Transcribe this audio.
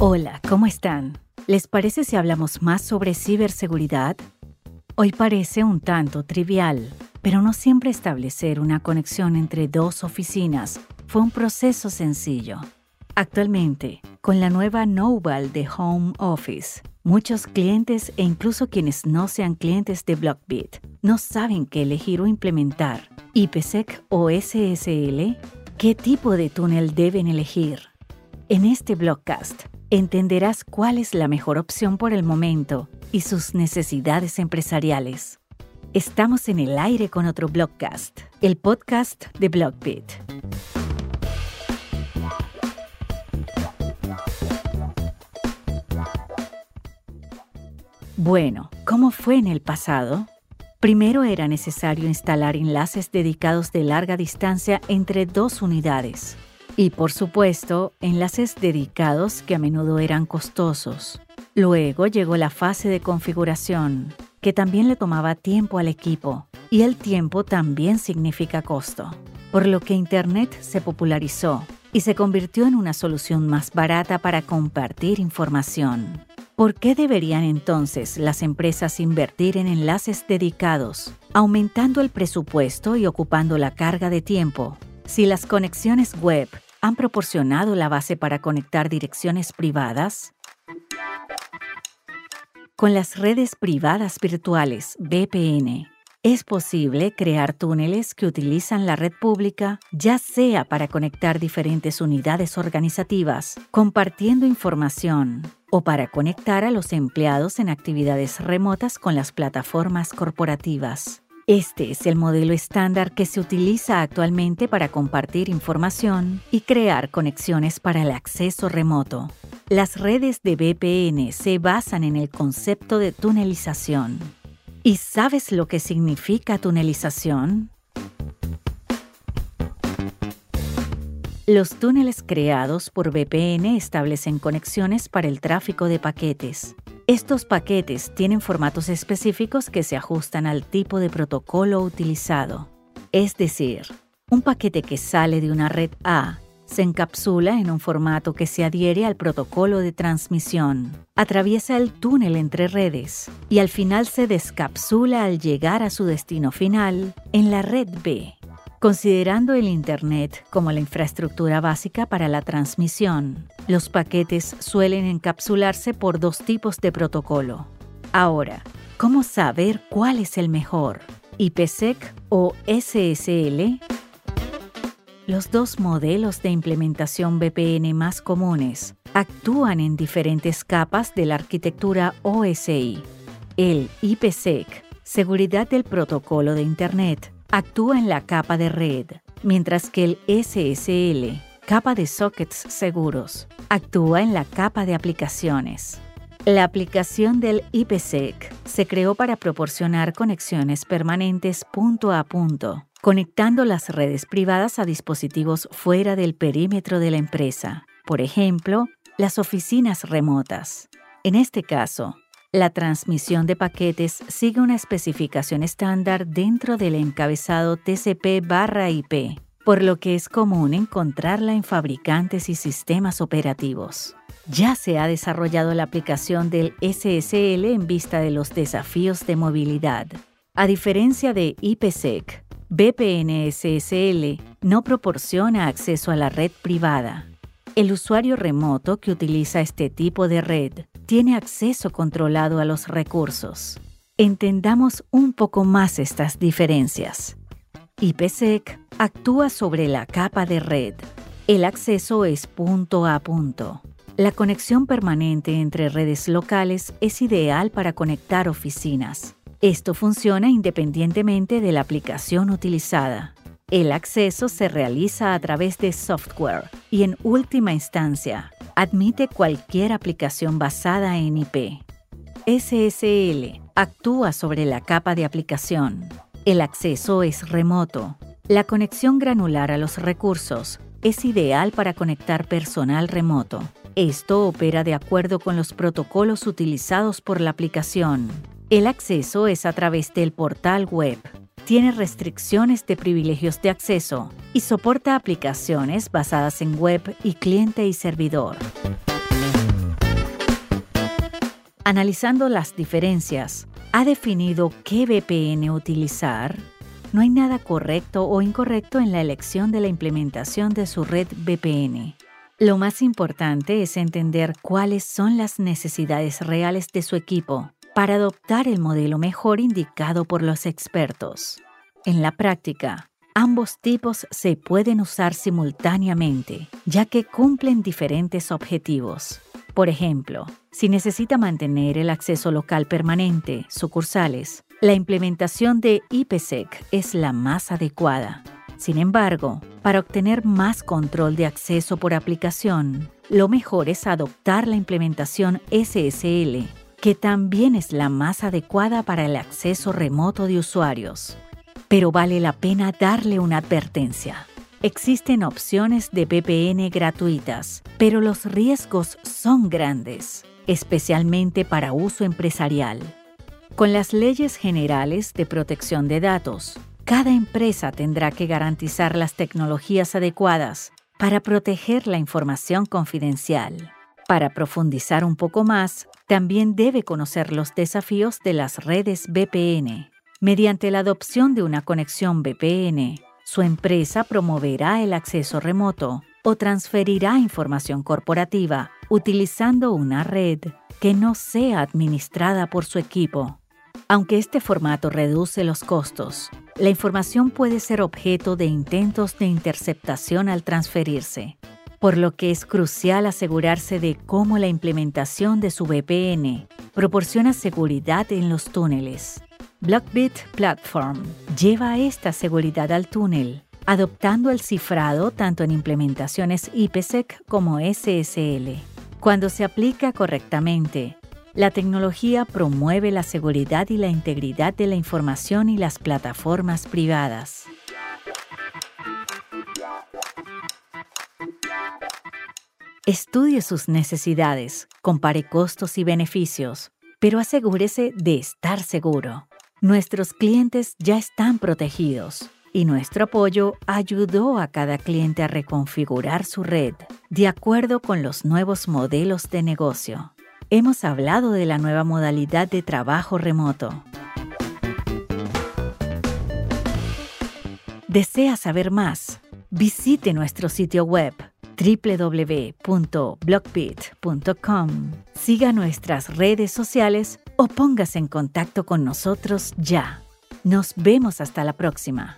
Hola, ¿cómo están? ¿Les parece si hablamos más sobre ciberseguridad? Hoy parece un tanto trivial, pero no siempre establecer una conexión entre dos oficinas fue un proceso sencillo. Actualmente, con la nueva Noval de Home Office, muchos clientes e incluso quienes no sean clientes de Blockbit no saben qué elegir o implementar, IPsec o SSL, qué tipo de túnel deben elegir. En este blogcast entenderás cuál es la mejor opción por el momento y sus necesidades empresariales. Estamos en el aire con otro blogcast, el podcast de Blogbit. Bueno, ¿cómo fue en el pasado? Primero era necesario instalar enlaces dedicados de larga distancia entre dos unidades y por supuesto, enlaces dedicados que a menudo eran costosos. Luego llegó la fase de configuración, que también le tomaba tiempo al equipo, y el tiempo también significa costo, por lo que Internet se popularizó y se convirtió en una solución más barata para compartir información. ¿Por qué deberían entonces las empresas invertir en enlaces dedicados, aumentando el presupuesto y ocupando la carga de tiempo, si las conexiones web han proporcionado la base para conectar direcciones privadas? Con las redes privadas virtuales VPN, es posible crear túneles que utilizan la red pública, ya sea para conectar diferentes unidades organizativas, compartiendo información, o para conectar a los empleados en actividades remotas con las plataformas corporativas. Este es el modelo estándar que se utiliza actualmente para compartir información y crear conexiones para el acceso remoto. Las redes de VPN se basan en el concepto de tunelización. ¿Y sabes lo que significa tunelización? Los túneles creados por VPN establecen conexiones para el tráfico de paquetes, estos paquetes tienen formatos específicos que se ajustan al tipo de protocolo utilizado. Es decir, un paquete que sale de una red A se encapsula en un formato que se adhiere al protocolo de transmisión, atraviesa el túnel entre redes y al final se descapsula al llegar a su destino final en la red B. Considerando el Internet como la infraestructura básica para la transmisión, los paquetes suelen encapsularse por dos tipos de protocolo. Ahora, ¿cómo saber cuál es el mejor? ¿IPsec o SSL? Los dos modelos de implementación VPN más comunes actúan en diferentes capas de la arquitectura OSI. El IPsec, seguridad del protocolo de Internet, actúa en la capa de red, mientras que el SSL, capa de sockets seguros, actúa en la capa de aplicaciones. La aplicación del IPsec se creó para proporcionar conexiones permanentes punto a punto, conectando las redes privadas a dispositivos fuera del perímetro de la empresa, por ejemplo, las oficinas remotas. En este caso, la transmisión de paquetes sigue una especificación estándar dentro del encabezado TCP/IP, por lo que es común encontrarla en fabricantes y sistemas operativos. Ya se ha desarrollado la aplicación del SSL en vista de los desafíos de movilidad. A diferencia de IPsec, VPN SSL no proporciona acceso a la red privada. El usuario remoto que utiliza este tipo de red tiene acceso controlado a los recursos. Entendamos un poco más estas diferencias. IPsec actúa sobre la capa de red. El acceso es punto a punto. La conexión permanente entre redes locales es ideal para conectar oficinas. Esto funciona independientemente de la aplicación utilizada. El acceso se realiza a través de software y en última instancia admite cualquier aplicación basada en IP. SSL actúa sobre la capa de aplicación. El acceso es remoto. La conexión granular a los recursos es ideal para conectar personal remoto. Esto opera de acuerdo con los protocolos utilizados por la aplicación. El acceso es a través del portal web tiene restricciones de privilegios de acceso y soporta aplicaciones basadas en web y cliente y servidor. Analizando las diferencias, ¿ha definido qué VPN utilizar? No hay nada correcto o incorrecto en la elección de la implementación de su red VPN. Lo más importante es entender cuáles son las necesidades reales de su equipo para adoptar el modelo mejor indicado por los expertos. En la práctica, ambos tipos se pueden usar simultáneamente, ya que cumplen diferentes objetivos. Por ejemplo, si necesita mantener el acceso local permanente, sucursales, la implementación de IPsec es la más adecuada. Sin embargo, para obtener más control de acceso por aplicación, lo mejor es adoptar la implementación SSL, que también es la más adecuada para el acceso remoto de usuarios. Pero vale la pena darle una advertencia. Existen opciones de VPN gratuitas, pero los riesgos son grandes, especialmente para uso empresarial. Con las leyes generales de protección de datos, cada empresa tendrá que garantizar las tecnologías adecuadas para proteger la información confidencial. Para profundizar un poco más, también debe conocer los desafíos de las redes VPN. Mediante la adopción de una conexión VPN, su empresa promoverá el acceso remoto o transferirá información corporativa utilizando una red que no sea administrada por su equipo. Aunque este formato reduce los costos, la información puede ser objeto de intentos de interceptación al transferirse, por lo que es crucial asegurarse de cómo la implementación de su VPN proporciona seguridad en los túneles. Blockbit Platform lleva esta seguridad al túnel, adoptando el cifrado tanto en implementaciones IPsec como SSL. Cuando se aplica correctamente, la tecnología promueve la seguridad y la integridad de la información y las plataformas privadas. Estudie sus necesidades, compare costos y beneficios, pero asegúrese de estar seguro. Nuestros clientes ya están protegidos y nuestro apoyo ayudó a cada cliente a reconfigurar su red de acuerdo con los nuevos modelos de negocio. Hemos hablado de la nueva modalidad de trabajo remoto. ¿Desea saber más? Visite nuestro sitio web www.blockbit.com. Siga nuestras redes sociales o póngase en contacto con nosotros ya. Nos vemos hasta la próxima.